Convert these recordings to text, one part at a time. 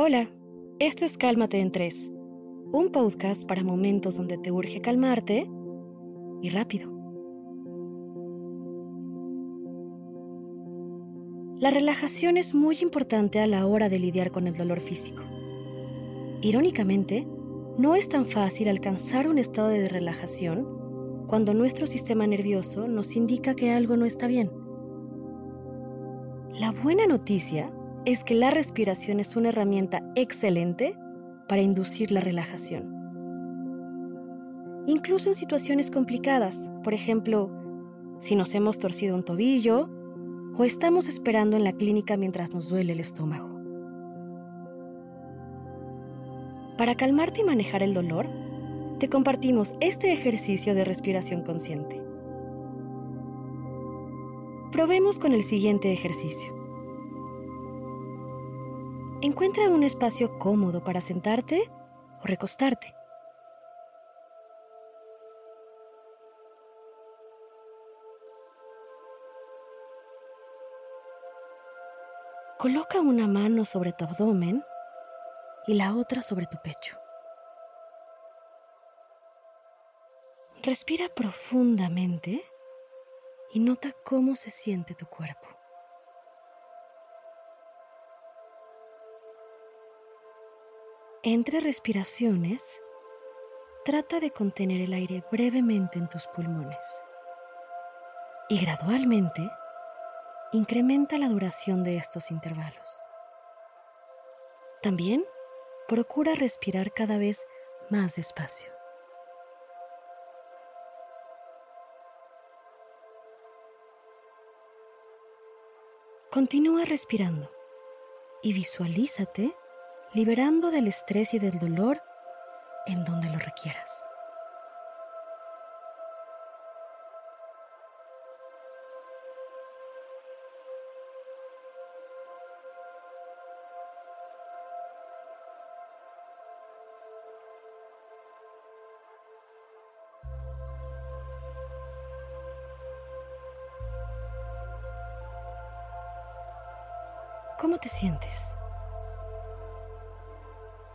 Hola, esto es Cálmate en 3, un podcast para momentos donde te urge calmarte y rápido. La relajación es muy importante a la hora de lidiar con el dolor físico. Irónicamente, no es tan fácil alcanzar un estado de relajación cuando nuestro sistema nervioso nos indica que algo no está bien. La buena noticia es que la respiración es una herramienta excelente para inducir la relajación. Incluso en situaciones complicadas, por ejemplo, si nos hemos torcido un tobillo o estamos esperando en la clínica mientras nos duele el estómago. Para calmarte y manejar el dolor, te compartimos este ejercicio de respiración consciente. Probemos con el siguiente ejercicio. Encuentra un espacio cómodo para sentarte o recostarte. Coloca una mano sobre tu abdomen y la otra sobre tu pecho. Respira profundamente y nota cómo se siente tu cuerpo. Entre respiraciones, trata de contener el aire brevemente en tus pulmones y gradualmente incrementa la duración de estos intervalos. También procura respirar cada vez más despacio. Continúa respirando y visualízate liberando del estrés y del dolor en donde lo requieras. ¿Cómo te sientes?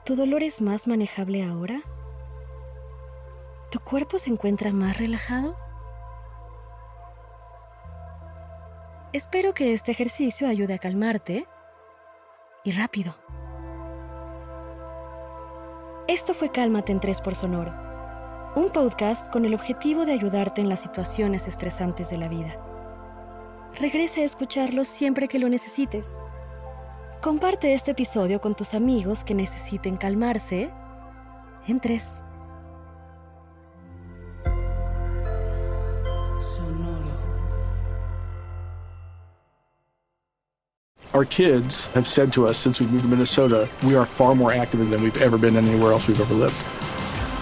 ¿Tu dolor es más manejable ahora? ¿Tu cuerpo se encuentra más relajado? Espero que este ejercicio ayude a calmarte y rápido. Esto fue Cálmate en 3 por Sonoro, un podcast con el objetivo de ayudarte en las situaciones estresantes de la vida. Regresa a escucharlo siempre que lo necesites. Comparte este episodio con tus amigos que necesiten calmarse en tres. Our kids have said to us since we moved to Minnesota, we are far more active than we've ever been anywhere else we've ever lived.